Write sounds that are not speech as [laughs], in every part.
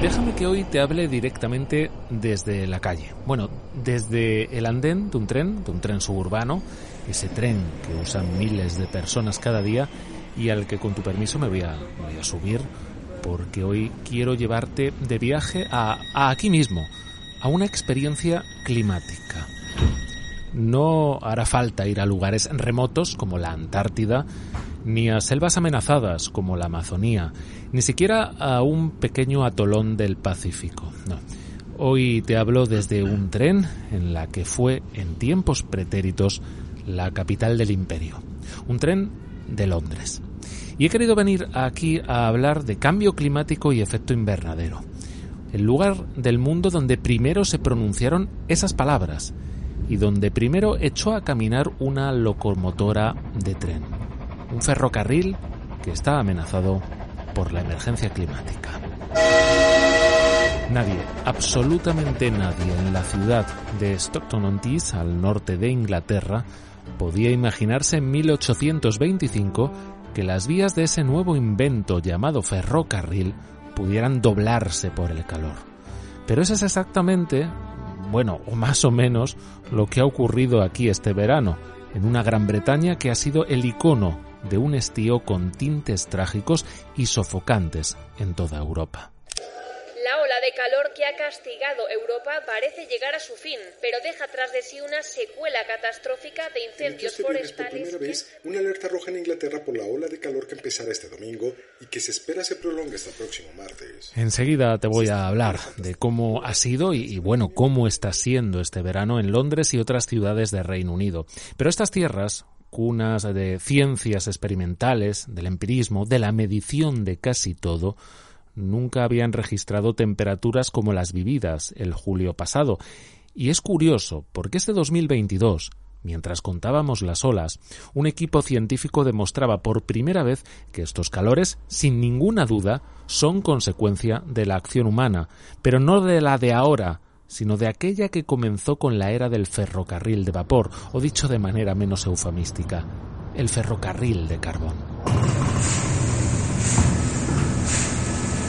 Déjame que hoy te hable directamente desde la calle. Bueno, desde el andén de un tren, de un tren suburbano, ese tren que usan miles de personas cada día y al que con tu permiso me voy a, voy a subir porque hoy quiero llevarte de viaje a, a aquí mismo, a una experiencia climática. No hará falta ir a lugares remotos como la Antártida, ni a selvas amenazadas como la Amazonía, ni siquiera a un pequeño atolón del Pacífico. No. Hoy te hablo desde un tren en la que fue en tiempos pretéritos la capital del imperio. Un tren de Londres. Y he querido venir aquí a hablar de cambio climático y efecto invernadero. El lugar del mundo donde primero se pronunciaron esas palabras y donde primero echó a caminar una locomotora de tren. Un ferrocarril que está amenazado por la emergencia climática. Nadie, absolutamente nadie en la ciudad de Stockton-on-Tees, al norte de Inglaterra, podía imaginarse en 1825 que las vías de ese nuevo invento llamado ferrocarril pudieran doblarse por el calor. Pero eso es exactamente, bueno, o más o menos, lo que ha ocurrido aquí este verano, en una Gran Bretaña que ha sido el icono de un estío con tintes trágicos y sofocantes en toda Europa. La ola de calor que ha castigado Europa parece llegar a su fin, pero deja tras de sí una secuela catastrófica de incendios forestales. Por primera vez, una alerta roja en Inglaterra por la ola de calor que empezará este domingo y que se espera se prolongue hasta el próximo martes. Enseguida te voy a hablar de cómo ha sido y, y, bueno, cómo está siendo este verano en Londres y otras ciudades de Reino Unido. Pero estas tierras, cunas de ciencias experimentales, del empirismo, de la medición de casi todo, nunca habían registrado temperaturas como las vividas el julio pasado. Y es curioso, porque este 2022, mientras contábamos las olas, un equipo científico demostraba por primera vez que estos calores, sin ninguna duda, son consecuencia de la acción humana, pero no de la de ahora, sino de aquella que comenzó con la era del ferrocarril de vapor, o dicho de manera menos eufemística, el ferrocarril de carbón.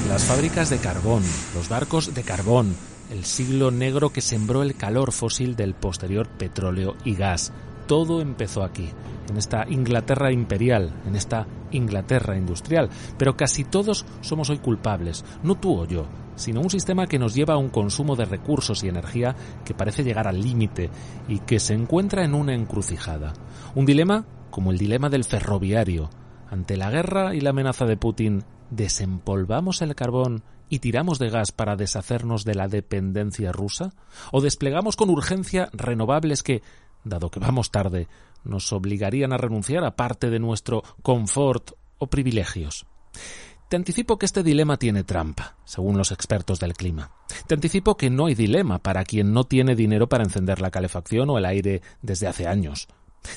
Las fábricas de carbón, los barcos de carbón, el siglo negro que sembró el calor fósil del posterior petróleo y gas. Todo empezó aquí, en esta Inglaterra imperial, en esta Inglaterra industrial. Pero casi todos somos hoy culpables, no tú o yo, sino un sistema que nos lleva a un consumo de recursos y energía que parece llegar al límite y que se encuentra en una encrucijada. Un dilema como el dilema del ferroviario. Ante la guerra y la amenaza de Putin, ¿desempolvamos el carbón y tiramos de gas para deshacernos de la dependencia rusa? ¿O desplegamos con urgencia renovables que, dado que vamos tarde, nos obligarían a renunciar a parte de nuestro confort o privilegios? Te anticipo que este dilema tiene trampa, según los expertos del clima. Te anticipo que no hay dilema para quien no tiene dinero para encender la calefacción o el aire desde hace años.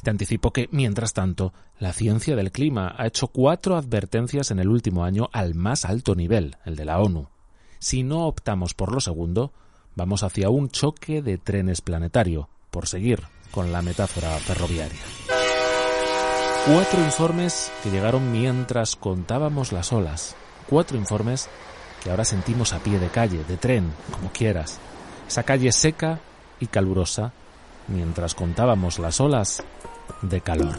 Te anticipo que, mientras tanto, la ciencia del clima ha hecho cuatro advertencias en el último año al más alto nivel, el de la ONU. Si no optamos por lo segundo, vamos hacia un choque de trenes planetario, por seguir con la metáfora ferroviaria. Cuatro informes que llegaron mientras contábamos las olas. Cuatro informes que ahora sentimos a pie de calle, de tren, como quieras. Esa calle seca y calurosa mientras contábamos las olas de calor.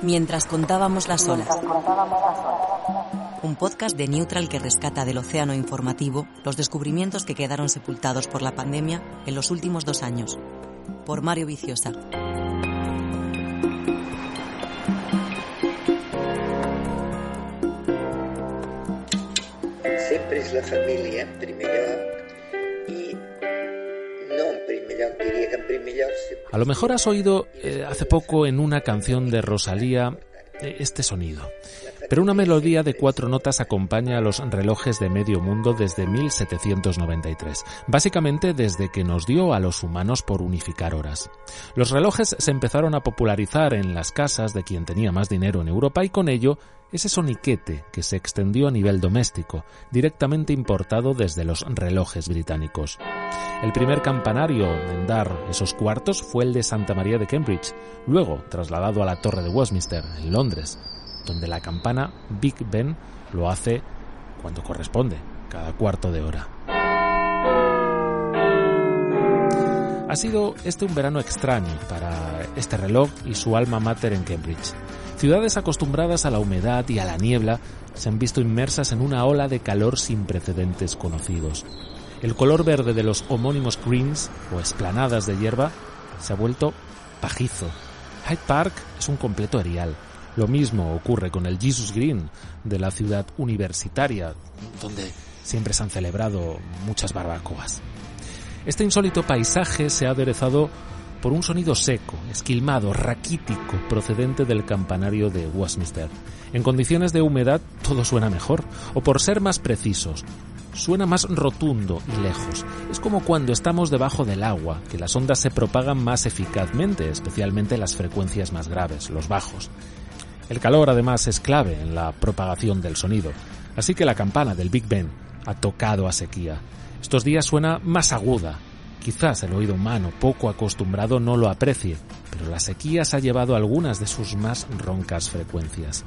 Mientras contábamos las olas. Un podcast de Neutral que rescata del océano informativo los descubrimientos que quedaron sepultados por la pandemia en los últimos dos años. Por Mario Viciosa. Sempre és la família, en primer lloc, i no en primer lloc, diria que en primer lloc... A lo mejor has oído eh, hace poco en una canción de Rosalía eh, este sonido. Pero una melodía de cuatro notas acompaña a los relojes de medio mundo desde 1793, básicamente desde que nos dio a los humanos por unificar horas. Los relojes se empezaron a popularizar en las casas de quien tenía más dinero en Europa y con ello ese soniquete que se extendió a nivel doméstico, directamente importado desde los relojes británicos. El primer campanario en dar esos cuartos fue el de Santa María de Cambridge, luego trasladado a la Torre de Westminster, en Londres, donde la campana Big Ben lo hace cuando corresponde, cada cuarto de hora. Ha sido este un verano extraño para este reloj y su alma mater en Cambridge. Ciudades acostumbradas a la humedad y a la niebla se han visto inmersas en una ola de calor sin precedentes conocidos. El color verde de los homónimos greens o esplanadas de hierba se ha vuelto pajizo. Hyde Park es un completo erial. Lo mismo ocurre con el Jesus Green de la ciudad universitaria, donde siempre se han celebrado muchas barbacoas. Este insólito paisaje se ha aderezado por un sonido seco, esquilmado, raquítico, procedente del campanario de Westminster. En condiciones de humedad todo suena mejor, o por ser más precisos, suena más rotundo y lejos. Es como cuando estamos debajo del agua, que las ondas se propagan más eficazmente, especialmente las frecuencias más graves, los bajos. El calor además es clave en la propagación del sonido, así que la campana del Big Ben ha tocado a sequía. Estos días suena más aguda. Quizás el oído humano poco acostumbrado no lo aprecie, pero la sequía se ha llevado algunas de sus más roncas frecuencias.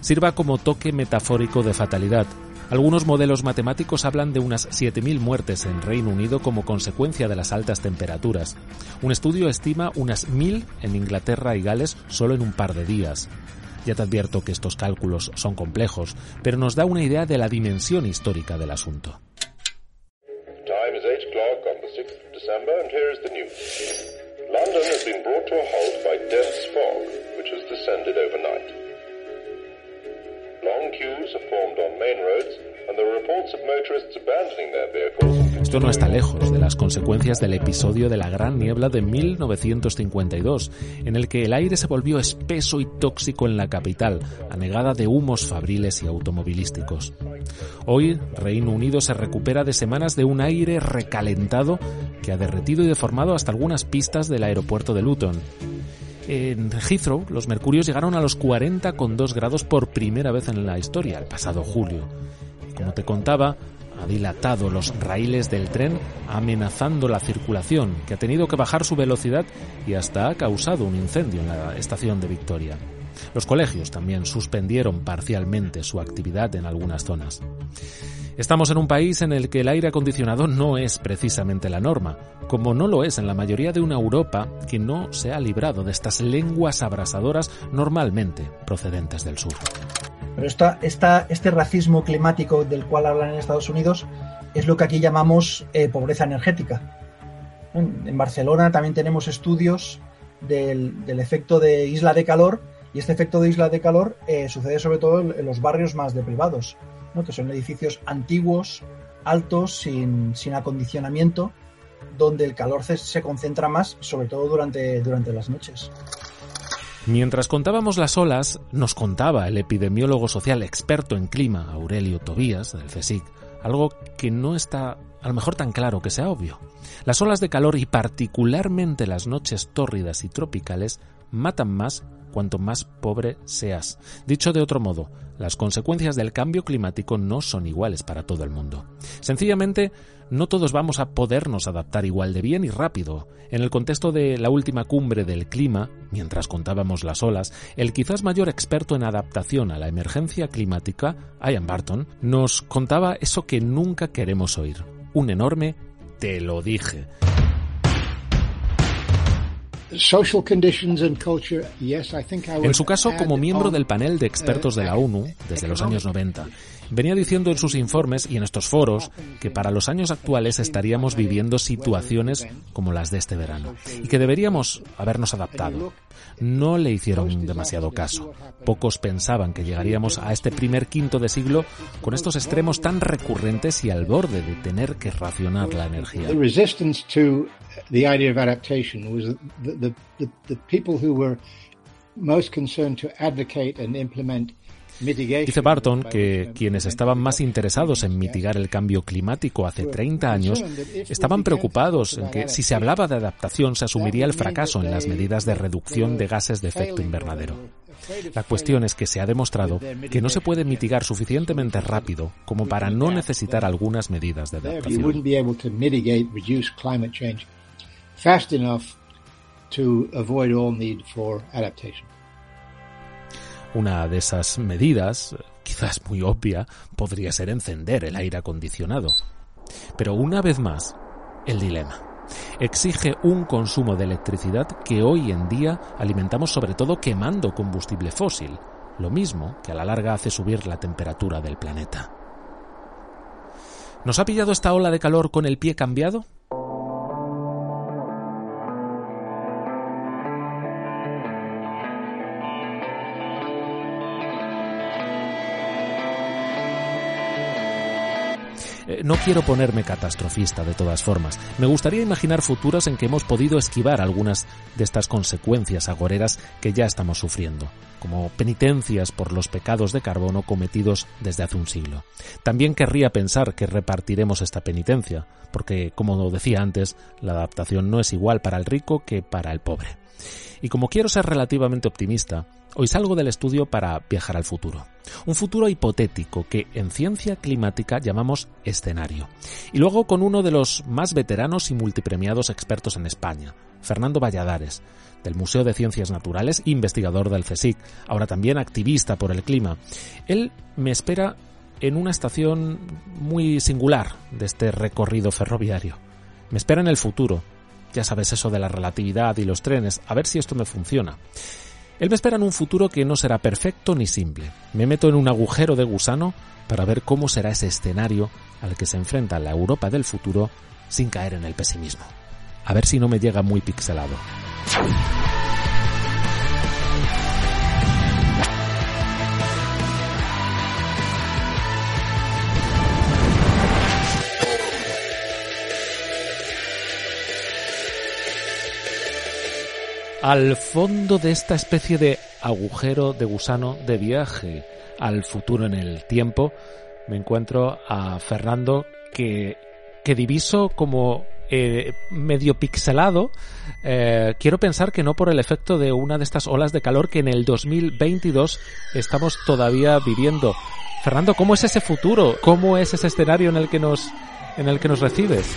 Sirva como toque metafórico de fatalidad. Algunos modelos matemáticos hablan de unas 7.000 muertes en Reino Unido como consecuencia de las altas temperaturas. Un estudio estima unas 1.000 en Inglaterra y Gales solo en un par de días. Ya te advierto que estos cálculos son complejos, pero nos da una idea de la dimensión histórica del asunto. Long queues have formed on main roads, Esto no está lejos de las consecuencias del episodio de la Gran Niebla de 1952, en el que el aire se volvió espeso y tóxico en la capital, anegada de humos fabriles y automovilísticos. Hoy, Reino Unido se recupera de semanas de un aire recalentado que ha derretido y deformado hasta algunas pistas del aeropuerto de Luton. En Heathrow, los mercurios llegaron a los 40,2 grados por primera vez en la historia, el pasado julio. Como te contaba, ha dilatado los raíles del tren amenazando la circulación, que ha tenido que bajar su velocidad y hasta ha causado un incendio en la estación de Victoria. Los colegios también suspendieron parcialmente su actividad en algunas zonas. Estamos en un país en el que el aire acondicionado no es precisamente la norma, como no lo es en la mayoría de una Europa que no se ha librado de estas lenguas abrasadoras normalmente procedentes del sur. Pero esta, este racismo climático del cual hablan en Estados Unidos es lo que aquí llamamos eh, pobreza energética. En Barcelona también tenemos estudios del, efecto de isla de calor y este efecto de isla de calor eh, sucede sobre todo en, los barrios más deprivados, ¿no? que son edificios antiguos, altos, sin, acondicionamiento, donde el calor se, se, concentra más, sobre todo durante, durante las noches. Mientras contábamos las olas, nos contaba el epidemiólogo social experto en clima, Aurelio Tobías, del CSIC, algo que no está a lo mejor tan claro que sea obvio. Las olas de calor y particularmente las noches tórridas y tropicales matan más cuanto más pobre seas. Dicho de otro modo, las consecuencias del cambio climático no son iguales para todo el mundo. Sencillamente, no todos vamos a podernos adaptar igual de bien y rápido. En el contexto de la última cumbre del clima, mientras contábamos las olas, el quizás mayor experto en adaptación a la emergencia climática, Ian Barton, nos contaba eso que nunca queremos oír. Un enorme te lo dije. En su caso, como miembro del panel de expertos de la ONU desde los años 90, venía diciendo en sus informes y en estos foros que para los años actuales estaríamos viviendo situaciones como las de este verano y que deberíamos habernos adaptado. No le hicieron demasiado caso. Pocos pensaban que llegaríamos a este primer quinto de siglo con estos extremos tan recurrentes y al borde de tener que racionar la energía the idea of adaptation was the, the, the, the people who were most concerned to advocate and implement Dice Barton que quienes estaban más interesados en mitigar el cambio climático hace 30 años estaban preocupados en que si se hablaba de adaptación se asumiría el fracaso en las medidas de reducción de gases de efecto invernadero. La cuestión es que se ha demostrado que no se puede mitigar suficientemente rápido como para no necesitar algunas medidas de adaptación fast enough to avoid all need for adaptation. Una de esas medidas, quizás muy obvia, podría ser encender el aire acondicionado. Pero una vez más, el dilema. Exige un consumo de electricidad que hoy en día alimentamos sobre todo quemando combustible fósil, lo mismo que a la larga hace subir la temperatura del planeta. ¿Nos ha pillado esta ola de calor con el pie cambiado? Eh, no quiero ponerme catastrofista de todas formas. Me gustaría imaginar futuros en que hemos podido esquivar algunas de estas consecuencias agoreras que ya estamos sufriendo, como penitencias por los pecados de carbono cometidos desde hace un siglo. También querría pensar que repartiremos esta penitencia, porque, como decía antes, la adaptación no es igual para el rico que para el pobre. Y como quiero ser relativamente optimista, hoy salgo del estudio para viajar al futuro. Un futuro hipotético que en ciencia climática llamamos escenario. Y luego con uno de los más veteranos y multipremiados expertos en España, Fernando Valladares, del Museo de Ciencias Naturales, investigador del CSIC, ahora también activista por el clima. Él me espera en una estación muy singular de este recorrido ferroviario. Me espera en el futuro, ya sabes eso de la relatividad y los trenes, a ver si esto me funciona. Él me espera en un futuro que no será perfecto ni simple. Me meto en un agujero de gusano para ver cómo será ese escenario al que se enfrenta la Europa del futuro sin caer en el pesimismo. A ver si no me llega muy pixelado. Al fondo de esta especie de agujero de gusano de viaje al futuro en el tiempo, me encuentro a Fernando que, que diviso como eh, medio pixelado. Eh, quiero pensar que no por el efecto de una de estas olas de calor que en el 2022 estamos todavía viviendo. Fernando, ¿cómo es ese futuro? ¿Cómo es ese escenario en el que nos, en el que nos recibes?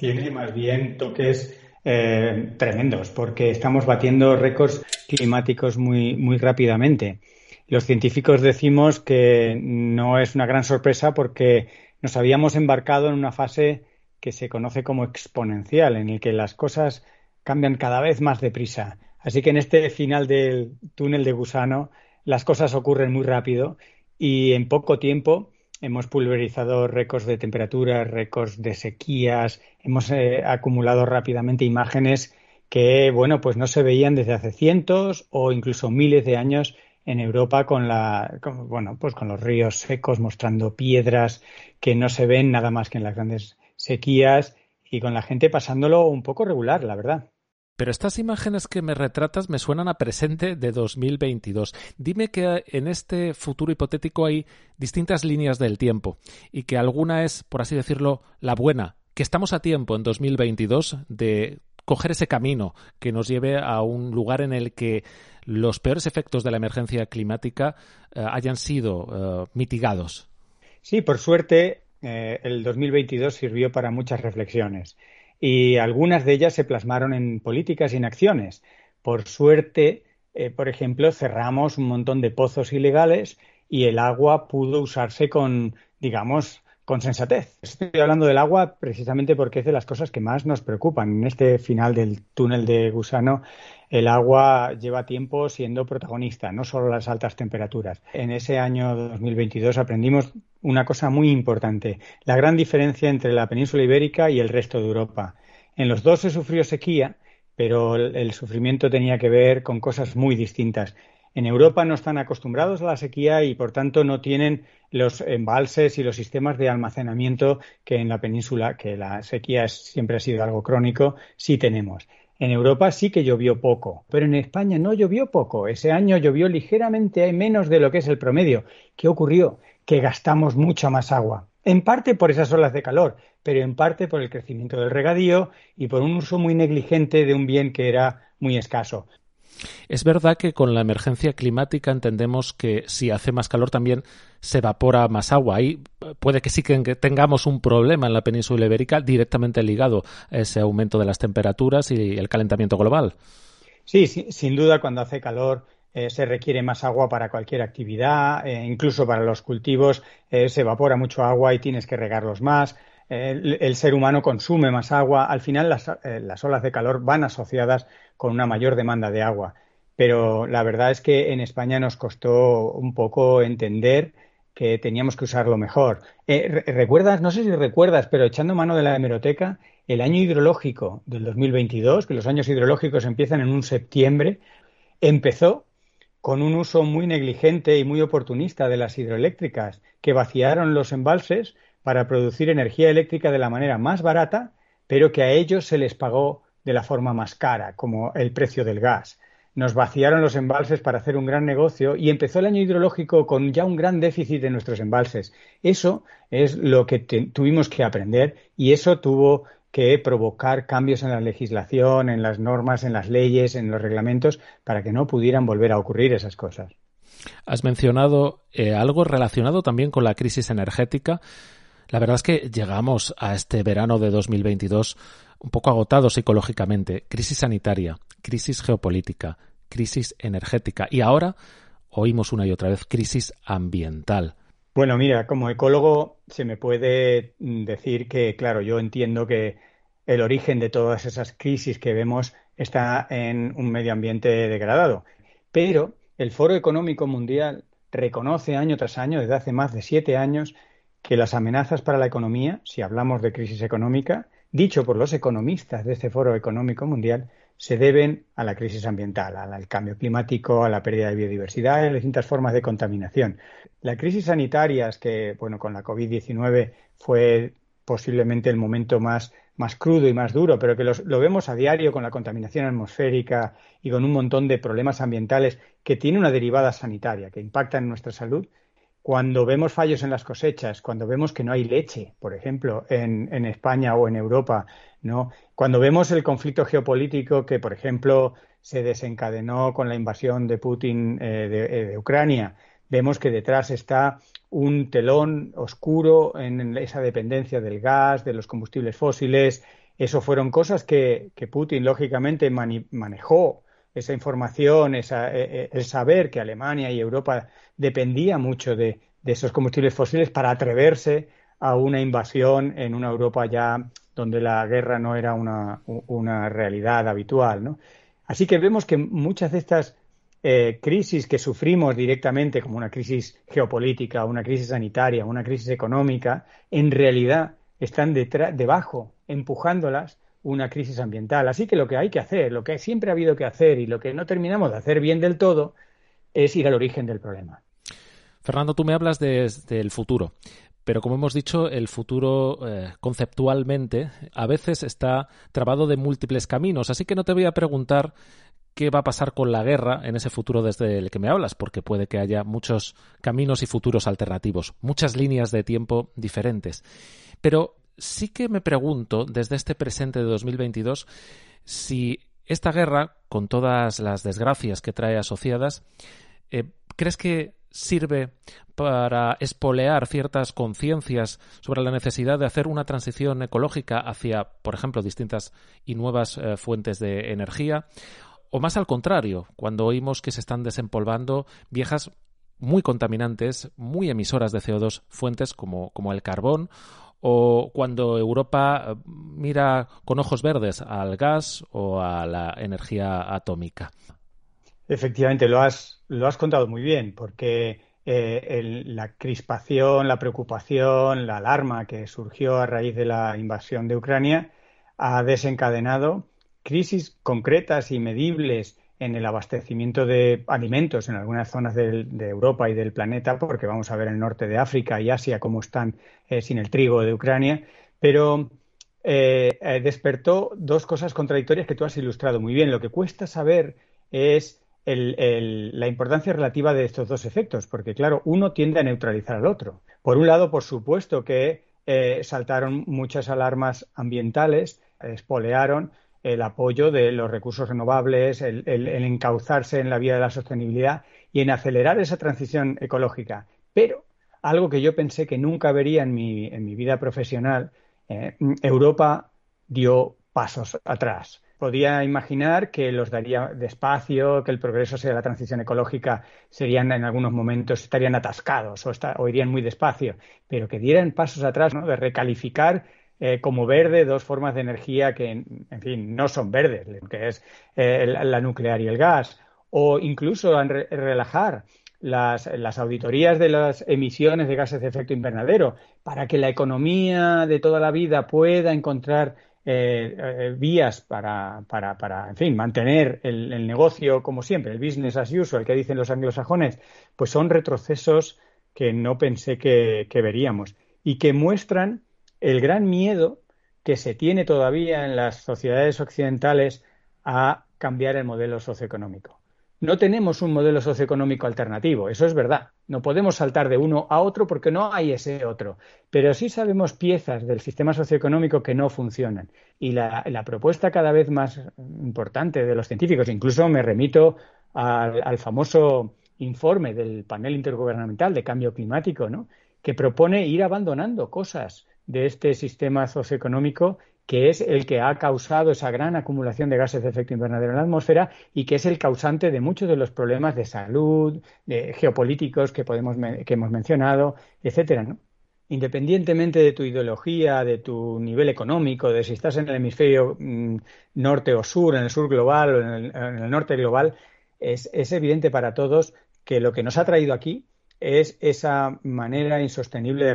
Tiene más bien toques eh, tremendos, porque estamos batiendo récords climáticos muy, muy rápidamente. Los científicos decimos que no es una gran sorpresa porque nos habíamos embarcado en una fase que se conoce como exponencial, en el que las cosas cambian cada vez más deprisa. Así que en este final del túnel de gusano las cosas ocurren muy rápido y en poco tiempo hemos pulverizado récords de temperatura, récords de sequías, hemos eh, acumulado rápidamente imágenes que, bueno, pues no se veían desde hace cientos o incluso miles de años en Europa con la, bueno, pues con los ríos secos mostrando piedras que no se ven nada más que en las grandes sequías y con la gente pasándolo un poco regular, la verdad. Pero estas imágenes que me retratas me suenan a presente de 2022. Dime que en este futuro hipotético hay distintas líneas del tiempo y que alguna es, por así decirlo, la buena, que estamos a tiempo en 2022 de coger ese camino que nos lleve a un lugar en el que los peores efectos de la emergencia climática eh, hayan sido eh, mitigados. Sí, por suerte, eh, el 2022 sirvió para muchas reflexiones y algunas de ellas se plasmaron en políticas y en acciones. Por suerte, eh, por ejemplo, cerramos un montón de pozos ilegales y el agua pudo usarse con, digamos, con sensatez. Estoy hablando del agua precisamente porque es de las cosas que más nos preocupan. En este final del túnel de gusano, el agua lleva tiempo siendo protagonista, no solo las altas temperaturas. En ese año 2022 aprendimos una cosa muy importante, la gran diferencia entre la península ibérica y el resto de Europa. En los dos se sufrió sequía, pero el sufrimiento tenía que ver con cosas muy distintas. En Europa no están acostumbrados a la sequía y, por tanto, no tienen los embalses y los sistemas de almacenamiento que en la península, que la sequía siempre ha sido algo crónico, sí tenemos. En Europa sí que llovió poco, pero en España no llovió poco. Ese año llovió ligeramente menos de lo que es el promedio. ¿Qué ocurrió? Que gastamos mucha más agua. En parte por esas olas de calor, pero en parte por el crecimiento del regadío y por un uso muy negligente de un bien que era muy escaso. Es verdad que con la emergencia climática entendemos que si hace más calor también se evapora más agua. Ahí puede que sí que tengamos un problema en la península ibérica directamente ligado a ese aumento de las temperaturas y el calentamiento global. Sí, sin duda cuando hace calor eh, se requiere más agua para cualquier actividad, eh, incluso para los cultivos se evapora mucho agua y tienes que regarlos más. El, ser humano consume más agua. Al final las, las olas de calor van asociadas con una mayor demanda de agua. Pero la verdad es que en España nos costó un poco entender que teníamos que usarlo mejor. Eh, ¿Recuerdas? No sé si recuerdas, pero echando mano de la hemeroteca, el año hidrológico del 2022, que los años hidrológicos empiezan en un septiembre, empezó con un uso muy negligente y muy oportunista de las hidroeléctricas, que vaciaron los embalses para producir energía eléctrica de la manera más barata, pero que a ellos se les pagó de la forma más cara, como el precio del gas nos vaciaron los embalses para hacer un gran negocio y empezó el año hidrológico con ya un gran déficit de nuestros embalses. Eso es lo que tuvimos que aprender y eso tuvo que provocar cambios en la legislación, en las normas, en las leyes, en los reglamentos, para que no pudieran volver a ocurrir esas cosas. Has mencionado eh, algo relacionado también con la crisis energética. La verdad es que llegamos a este verano de 2022 un poco agotados psicológicamente. Crisis sanitaria, crisis geopolítica, crisis energética y ahora oímos una y otra vez crisis ambiental. Bueno, mira, como ecólogo se me puede decir que, claro, yo entiendo que el origen de todas esas crisis que vemos está en un medio ambiente degradado. Pero el Foro Económico Mundial reconoce año tras año, desde hace más de siete años, que las amenazas para la economía, si hablamos de crisis económica, dicho por los economistas de este Foro Económico Mundial, se deben a la crisis ambiental, al cambio climático, a la pérdida de biodiversidad a las distintas formas de contaminación. La crisis sanitaria es que, bueno, con la COVID-19 fue posiblemente el momento más, más crudo y más duro, pero que lo vemos a diario con la contaminación atmosférica y con un montón de problemas ambientales que tiene una derivada sanitaria, que impacta en nuestra salud cuando vemos fallos en las cosechas, cuando vemos que no hay leche, por ejemplo, en, España o en Europa, ¿no? Cuando vemos el conflicto geopolítico que, por ejemplo, se desencadenó con la invasión de Putin eh, eh, de, Ucrania, vemos que detrás está un telón oscuro en esa dependencia del gas, de los combustibles fósiles. Eso fueron cosas que, Putin, lógicamente, manejó esa información, esa, e, e, el saber que Alemania y Europa dependía mucho de, esos combustibles fósiles para atreverse a una invasión en una Europa ya donde la guerra no era una, una realidad habitual. ¿no? Así que vemos que muchas de estas eh, crisis que sufrimos directamente, como una crisis geopolítica, una crisis sanitaria, una crisis económica, en realidad están debajo, empujándolas una crisis ambiental. Así que lo que hay que hacer, lo que siempre ha habido que hacer y lo que no terminamos de hacer bien del todo, es ir al origen del problema. Fernando, tú me hablas del futuro, pero como hemos dicho, el futuro eh, conceptualmente a veces está trabado de múltiples caminos, así que no te voy a preguntar qué va a pasar con la guerra en ese futuro desde el que me hablas, porque puede que haya muchos caminos y futuros alternativos, muchas líneas de tiempo diferentes. Pero sí que me pregunto, desde este presente de 2022, si esta guerra, con todas las desgracias que trae asociadas, eh, ¿crees que sirve para espolear ciertas conciencias sobre la necesidad de hacer una transición ecológica hacia, por ejemplo, distintas y nuevas eh, fuentes de energía? O más al contrario, cuando oímos que se están desempolvando viejas muy contaminantes, muy emisoras de CO2, fuentes como, como el carbón o cuando Europa eh, mira con ojos verdes al gas o a la energía atómica. Efectivamente, lo has, lo has contado muy bien, porque eh, la crispación, la preocupación, la alarma que surgió a raíz de la invasión de Ucrania ha desencadenado crisis concretas y medibles en el abastecimiento de alimentos en algunas zonas de, Europa y del planeta, porque vamos a ver el norte de África y Asia cómo están eh, sin el trigo de Ucrania, pero eh, eh, despertó dos cosas contradictorias que tú has ilustrado muy bien. Lo que cuesta saber es la importancia relativa de estos dos efectos, porque claro, uno tiende a neutralizar al otro. Por un lado, por supuesto que saltaron muchas alarmas ambientales, espolearon el apoyo de los recursos renovables, el, encauzarse en la vía de la sostenibilidad y en acelerar esa transición ecológica. Pero algo que yo pensé que nunca vería en mi, en mi vida profesional, eh, Europa dio pasos atrás. podía imaginar que los daría despacio, que el progreso hacia la transición ecológica serían en algunos momentos estarían atascados o, irían muy despacio, pero que dieran pasos atrás, ¿no? De recalificar eh, como verde dos formas de energía que, en fin, no son verdes, que es eh, la nuclear y el gas, o incluso relajar las, las, auditorías de las emisiones de gases de efecto invernadero para que la economía de toda la vida pueda encontrar eh, eh, vías para, para, para, en fin, mantener el, negocio como siempre, el business as usual que dicen los anglosajones, pues son retrocesos que no pensé que, que veríamos y que muestran el gran miedo que se tiene todavía en las sociedades occidentales a cambiar el modelo socioeconómico. No tenemos un modelo socioeconómico alternativo, eso es verdad. No podemos saltar de uno a otro porque no hay ese otro. Pero sí sabemos piezas del sistema socioeconómico que no funcionan. Y la, propuesta cada vez más importante de los científicos, incluso me remito al, famoso informe del panel intergubernamental de cambio climático, ¿no? que propone ir abandonando cosas de este sistema socioeconómico que es el que ha causado esa gran acumulación de gases de efecto invernadero en la atmósfera y que es el causante de muchos de los problemas de salud, de geopolíticos que, podemos, que hemos mencionado, etcétera, ¿no? Independientemente de tu ideología, de tu nivel económico, de si estás en el hemisferio mm, norte o sur, en el sur global o en el, norte global, es, es evidente para todos que lo que nos ha traído aquí es esa manera insostenible de,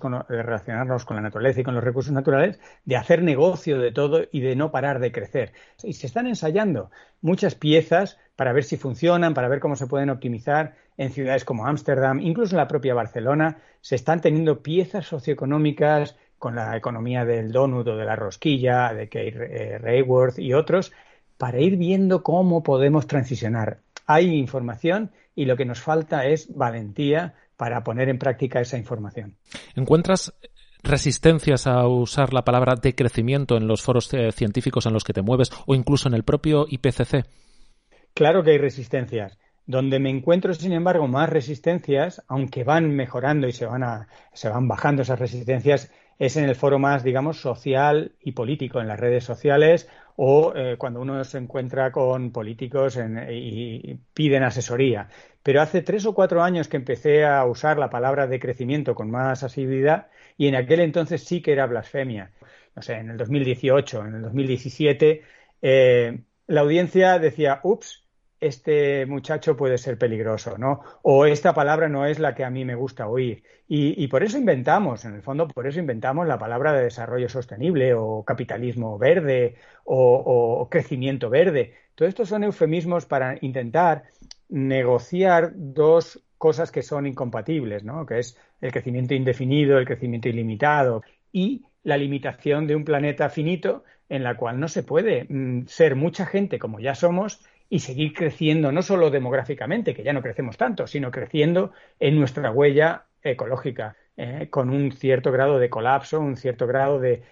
con, relacionarnos con la naturaleza y con los recursos naturales, de hacer negocio de todo y de no parar de crecer. Y se están ensayando muchas piezas para ver si funcionan, para ver cómo se pueden optimizar en ciudades como Ámsterdam, incluso en la propia Barcelona, se están teniendo piezas socioeconómicas con la economía del donut o de la rosquilla, de Kate eh, Rayworth y otros, para ir viendo cómo podemos transicionar. Hay información y lo que nos falta es valentía para poner en práctica esa información. ¿Encuentras resistencias a usar la palabra decrecimiento en los foros eh, científicos en los que te mueves o incluso en el propio IPCC? Claro que hay resistencias. Donde me encuentro, sin embargo, más resistencias, aunque van mejorando y se van, a, se van bajando esas resistencias, es en el foro más, digamos, social y político, en las redes sociales o eh, cuando uno se encuentra con políticos y, piden asesoría. Pero hace tres o cuatro años que empecé a usar la palabra de crecimiento con más asiduidad y en aquel entonces sí que era blasfemia. No sé, en el 2018, en el 2017, eh, la audiencia decía, ups, este muchacho puede ser peligroso, ¿no? O esta palabra no es la que a mí me gusta oír. Y, por eso inventamos, en el fondo, por eso inventamos la palabra de desarrollo sostenible o capitalismo verde o, crecimiento verde. Todo esto son eufemismos para intentar negociar dos cosas que son incompatibles, ¿no? Que es el crecimiento indefinido, el crecimiento ilimitado y la limitación de un planeta finito en la cual no se puede mm, ser mucha gente como ya somos y seguir creciendo, no solo demográficamente, que ya no crecemos tanto, sino creciendo en nuestra huella ecológica, eh, con un cierto grado de colapso, un cierto grado de,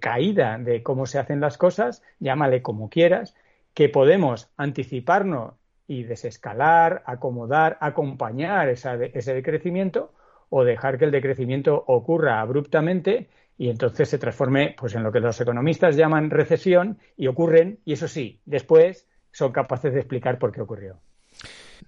caída de cómo se hacen las cosas, llámale como quieras, que podemos anticiparnos y desescalar, acomodar, acompañar ese decrecimiento o dejar que el decrecimiento ocurra abruptamente y entonces se transforme pues, en lo que los economistas llaman recesión y ocurren, y eso sí, después son capaces de explicar por qué ocurrió.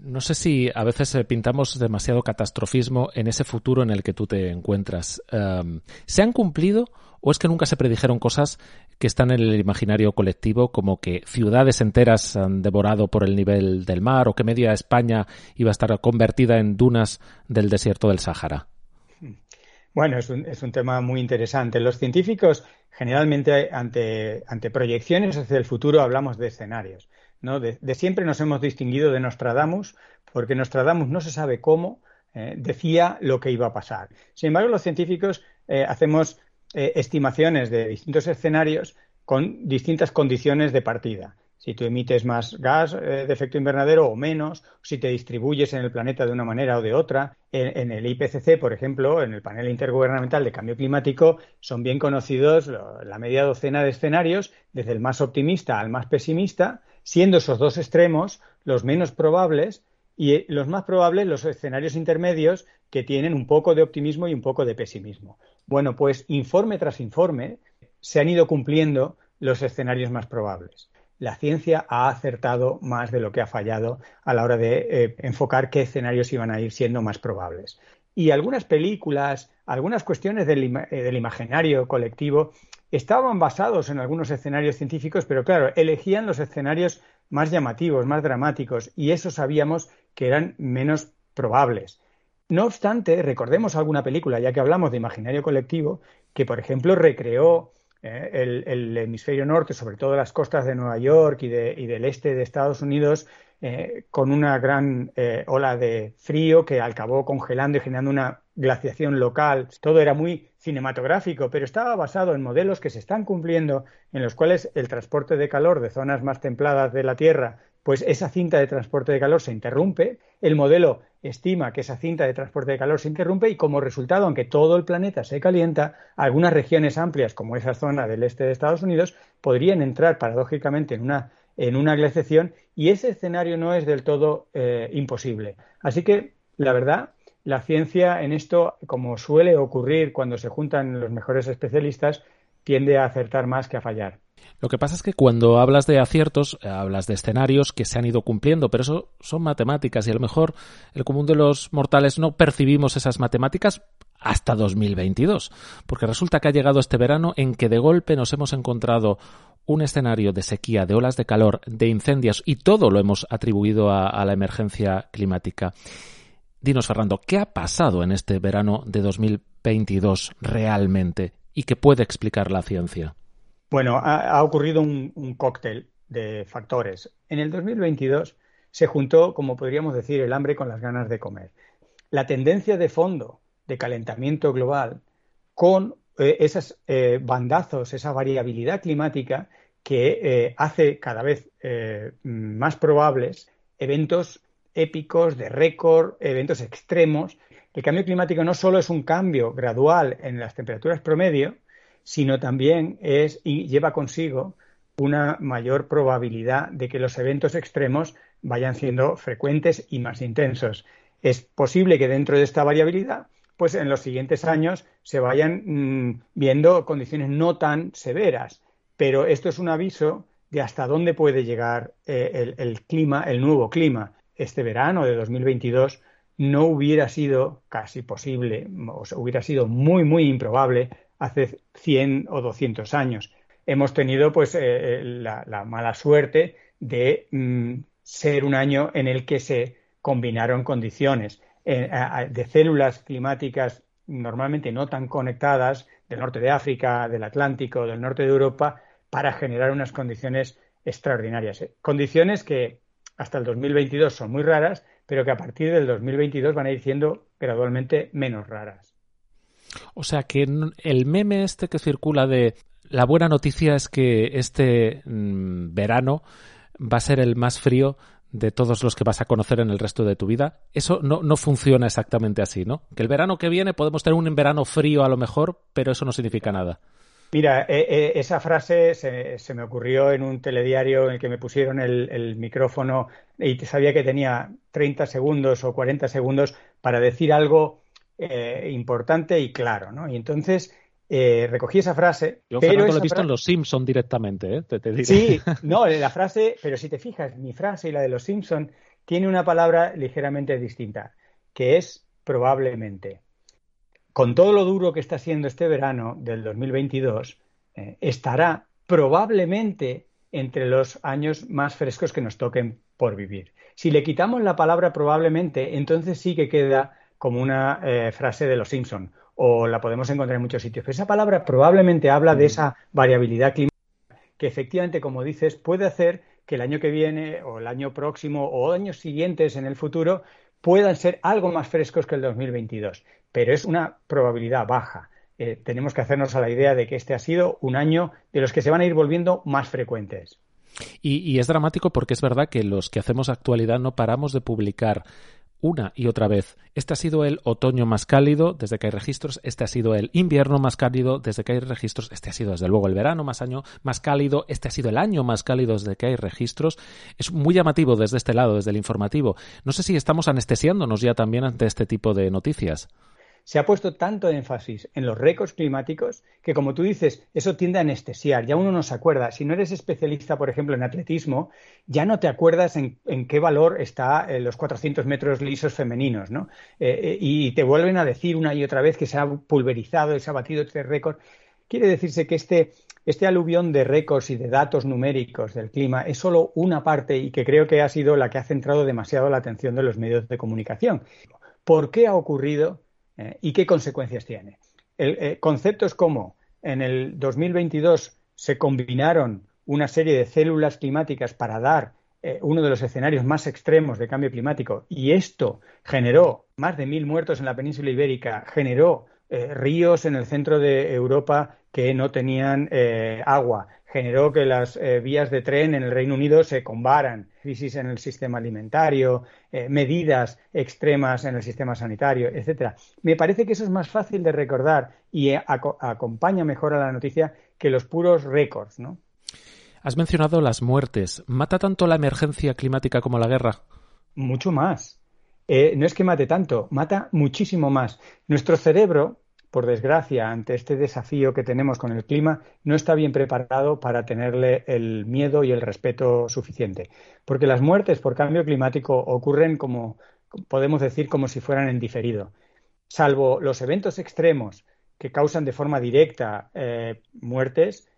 No sé si a veces eh, pintamos demasiado catastrofismo en ese futuro en el que tú te encuentras. Em, ¿Se han cumplido o es que nunca se predijeron cosas que están en el imaginario colectivo, como que ciudades enteras se han devorado por el nivel del mar o que media España iba a estar convertida en dunas del desierto del Sáhara? Bueno, es un, es un tema muy interesante. Los científicos generalmente ante, ante proyecciones hacia el futuro hablamos de escenarios. De, siempre nos hemos distinguido de Nostradamus, porque Nostradamus no se sabe cómo eh, decía lo que iba a pasar. Sin embargo, los científicos eh, hacemos eh, estimaciones de distintos escenarios con distintas condiciones de partida. Si tú emites más gas de efecto invernadero o menos, si te distribuyes en el planeta de una manera o de otra. En, el IPCC, por ejemplo, en el panel intergubernamental de cambio climático, son bien conocidos la media docena de escenarios, desde el más optimista al más pesimista, siendo esos dos extremos los menos probables y eh, los más probables los escenarios intermedios que tienen un poco de optimismo y un poco de pesimismo. Bueno, pues informe tras informe se han ido cumpliendo los escenarios más probables. La ciencia ha acertado más de lo que ha fallado a la hora de eh, enfocar qué escenarios iban a ir siendo más probables. Y algunas películas, algunas cuestiones del, eh, del imaginario colectivo estaban basados en algunos escenarios científicos, pero claro, elegían los escenarios más llamativos, más dramáticos, y eso sabíamos que eran menos probables. No obstante, recordemos alguna película, ya que hablamos de imaginario colectivo, que por ejemplo recreó eh, el, hemisferio norte, sobre todo las costas de Nueva York y, del este de Estados Unidos, eh, con una gran eh, ola de frío que acabó congelando y generando una glaciación local. Todo era muy cinematográfico, pero estaba basado en modelos que se están cumpliendo, en los cuales el transporte de calor de zonas más templadas de la Tierra pues esa cinta de transporte de calor se interrumpe, el modelo estima que esa cinta de transporte de calor se interrumpe y como resultado, aunque todo el planeta se calienta, algunas regiones amplias, como esa zona del este de Estados Unidos, podrían entrar paradójicamente en una, en una glaciación y ese escenario no es del todo eh, imposible. Así que, la verdad, la ciencia en esto, como suele ocurrir cuando se juntan los mejores especialistas, tiende a acertar más que a fallar. Lo que pasa es que cuando hablas de aciertos, eh, hablas de escenarios que se han ido cumpliendo, pero eso son matemáticas y a lo mejor el común de los mortales no percibimos esas matemáticas hasta 2022, porque resulta que ha llegado este verano en que de golpe nos hemos encontrado un escenario de sequía, de olas de calor, de incendios y todo lo hemos atribuido a, la emergencia climática. Dinos, Fernando, ¿qué ha pasado en este verano de 2022 realmente y qué puede explicar la ciencia? Bueno, ha, ocurrido un, cóctel de factores. En el 2022 se juntó, como podríamos decir, el hambre con las ganas de comer. La tendencia de fondo de calentamiento global con eh, esos eh, bandazos, esa variabilidad climática que eh, hace cada vez más probables eventos épicos, de récord, eventos extremos. El cambio climático no solo es un cambio gradual en las temperaturas promedio, sino también es y lleva consigo una mayor probabilidad de que los eventos extremos vayan siendo frecuentes y más intensos. Es posible que dentro de esta variabilidad, pues en los siguientes años se vayan mm, viendo condiciones no tan severas, pero esto es un aviso de hasta dónde puede llegar eh, el, clima, el nuevo clima. Este verano de 2022 no hubiera sido casi posible, o hubiera sido muy, muy improbable hace 100 o 200 años. Hemos tenido pues eh, eh, la, mala suerte de mm, ser un año en el que se combinaron condiciones de células climáticas normalmente no tan conectadas del norte de África, del Atlántico, del norte de Europa, para generar unas condiciones extraordinarias. Condiciones que hasta el 2022 son muy raras, pero que a partir del 2022 van a ir siendo gradualmente menos raras. O sea que el meme este que circula de la buena noticia es que este mm, verano va a ser el más frío de todos los que vas a conocer en el resto de tu vida. Eso no, no funciona exactamente así, ¿no? Que el verano que viene podemos tener un verano frío a lo mejor, pero eso no significa nada. Mira, eh, eh, esa frase se, me ocurrió en un telediario en el que me pusieron el, el, micrófono y sabía que tenía 30 segundos o 40 segundos para decir algo eh, importante y claro, ¿no? Y entonces eh, recogí esa frase. Yo, pero lo he visto en Los Simpson directamente, ¿eh? Te, Sí, [laughs] no, la frase, pero si te fijas, mi frase y la de Los Simpson tiene una palabra ligeramente distinta, que es probablemente. Con todo lo duro que está siendo este verano del 2022, eh, estará probablemente entre los años más frescos que nos toquen por vivir. Si le quitamos la palabra probablemente, entonces sí que queda como una eh, frase de los Simpson o la podemos encontrar en muchos sitios. esa palabra probablemente habla de esa variabilidad climática que efectivamente, como dices, puede hacer que el año que viene o el año próximo o años siguientes en el futuro puedan ser algo más frescos que el 2022. Pero es una probabilidad baja. Eh, tenemos que hacernos a la idea de que este ha sido un año de los que se van a ir volviendo más frecuentes. y, es dramático porque es verdad que los que hacemos actualidad no paramos de publicar una y otra vez. Este ha sido el otoño más cálido desde que hay registros, este ha sido el invierno más cálido desde que hay registros, este ha sido desde luego el verano más año más cálido, este ha sido el año más cálido desde que hay registros. Es muy llamativo desde este lado, desde el informativo. No sé si estamos anestesiándonos ya también ante este tipo de noticias. Se ha puesto tanto énfasis en los récords climáticos que, como tú dices, eso tiende a anestesiar. Ya uno no se acuerda. Si no eres especialista, por ejemplo, en atletismo, ya no te acuerdas en, qué valor está eh, los 400 metros lisos femeninos, ¿no? Eh, eh, y te vuelven a decir una y otra vez que se ha pulverizado y se ha batido este récord. Quiere decirse que este, este aluvión de récords y de datos numéricos del clima es solo una parte y que creo que ha sido la que ha centrado demasiado la atención de los medios de comunicación. ¿Por qué ha ocurrido? ¿Eh? y qué consecuencias tiene. El, eh, conceptos como en el 2022 se combinaron una serie de células climáticas para dar eh, uno de los escenarios más extremos de cambio climático y esto generó más de mil muertos en la península ibérica, generó ríos en el centro de Europa que no tenían agua, generó que las eh, vías de tren en el Reino Unido se combaran, crisis en el sistema alimentario, eh, medidas extremas en el sistema sanitario, etcétera. Me parece que eso es más fácil de recordar y eh, acompaña mejor a la noticia que los puros récords, ¿no? Has mencionado las muertes. ¿Mata tanto la emergencia climática como la guerra? Mucho más. no es que mate tanto, mata muchísimo más. Nuestro cerebro por desgracia, ante este desafío que tenemos con el clima, no está bien preparado para tenerle el miedo y el respeto suficiente. Porque las muertes por cambio climático ocurren como, podemos decir, como si fueran en diferido. Salvo los eventos extremos que causan de forma directa eh, muertes,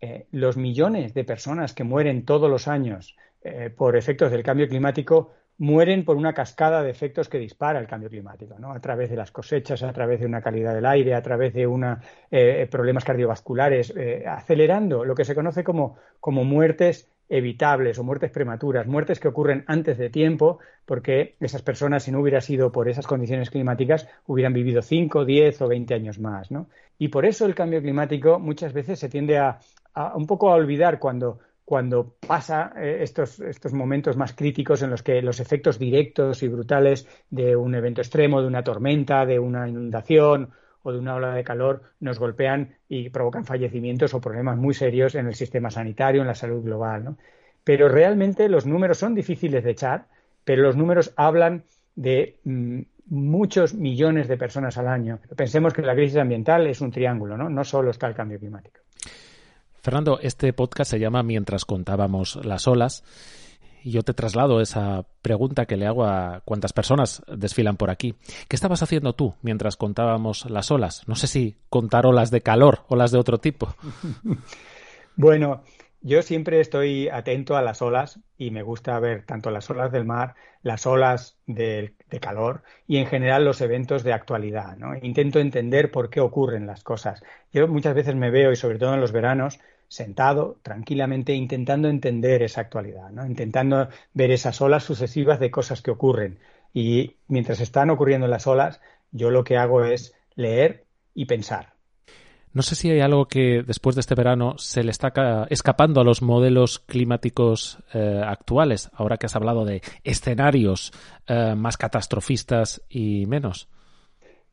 eh, los millones de personas que mueren todos los años eh, por efectos del cambio climático mueren por una cascada de efectos que dispara el cambio climático, ¿no? A través de las cosechas, a través de una calidad del aire, a través de eh, problemas cardiovasculares, eh, acelerando lo que se conoce como, como muertes evitables o muertes prematuras, muertes que ocurren antes de tiempo, porque esas personas, si no hubiera sido por esas condiciones climáticas, hubieran vivido 5, 10 o 20 años más. ¿no? Y por eso el cambio climático muchas veces se tiende a, a un poco a olvidar cuando cuando pasa eh, estos, estos momentos más críticos en los que los efectos directos y brutales de un evento extremo, de una tormenta, de una inundación o de una ola de calor nos golpean y provocan fallecimientos o problemas muy serios en el sistema sanitario, en la salud global. Pero realmente los números son difíciles de echar, pero los números hablan de mm, muchos millones de personas al año. Pensemos que la crisis ambiental es un triángulo, ¿no? No solo está el cambio climático. Fernando, este podcast se llama Mientras contábamos las olas. Y yo te traslado esa pregunta que le hago a cuántas personas desfilan por aquí. ¿Qué estabas haciendo tú mientras contábamos las olas? No sé si contar olas de calor, olas de otro tipo. [laughs] bueno, yo siempre estoy atento a las olas y me gusta ver tanto las olas del mar, las olas de, calor y en general los eventos de actualidad. ¿no? Intento entender por qué ocurren las cosas. Yo muchas veces me veo, y sobre todo en los veranos, sentado tranquilamente intentando entender esa actualidad, ¿no? intentando ver esas olas sucesivas de cosas que ocurren. Y mientras están ocurriendo las olas, yo lo que hago es leer y pensar. No sé si hay algo que después de este verano se le está escapando a los modelos climáticos eh, actuales, ahora que has hablado de escenarios eh, más catastrofistas y menos.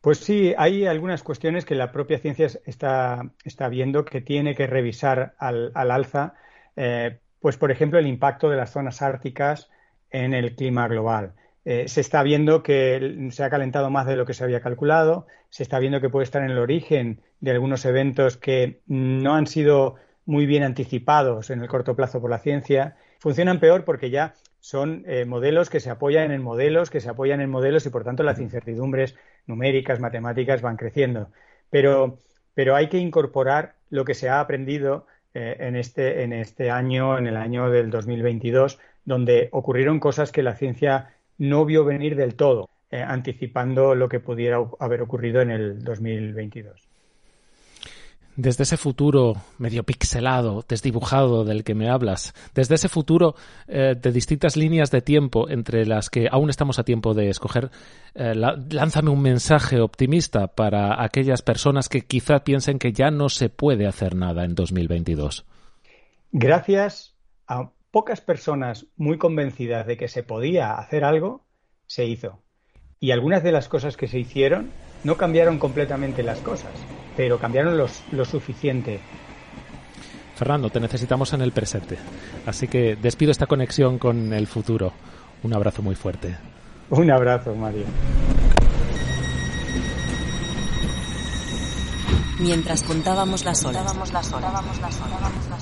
Pues sí, hay algunas cuestiones que la propia ciencia está, está viendo que tiene que revisar al, alza. Eh, pues, por ejemplo, el impacto de las zonas árticas en el clima global. Eh, se está viendo que se ha calentado más de lo que se había calculado, se está viendo que puede estar en el origen de algunos eventos que no han sido muy bien anticipados en el corto plazo por la ciencia. Funcionan peor porque ya son eh, modelos que se apoyan en modelos, que se apoyan en modelos y por tanto las incertidumbres numéricas, matemáticas van creciendo. Pero, pero hay que incorporar lo que se ha aprendido eh, en, este, en este año, en el año del 2022, donde ocurrieron cosas que la ciencia no vio venir del todo, eh, anticipando lo que pudiera haber ocurrido en el 2022. Desde ese futuro medio pixelado, desdibujado del que me hablas, desde ese futuro eh, de distintas líneas de tiempo entre las que aún estamos a tiempo de escoger, eh, lánzame un mensaje optimista para aquellas personas que quizá piensen que ya no se puede hacer nada en 2022. Gracias a pocas personas muy convencidas de que se podía hacer algo, se hizo. Y algunas de las cosas que se hicieron no cambiaron completamente las cosas pero cambiaron lo suficiente. Fernando, te necesitamos en el presente. Así que despido esta conexión con el futuro. Un abrazo muy fuerte. Un abrazo, Mario. Mientras contábamos las horas. Contábamos las horas.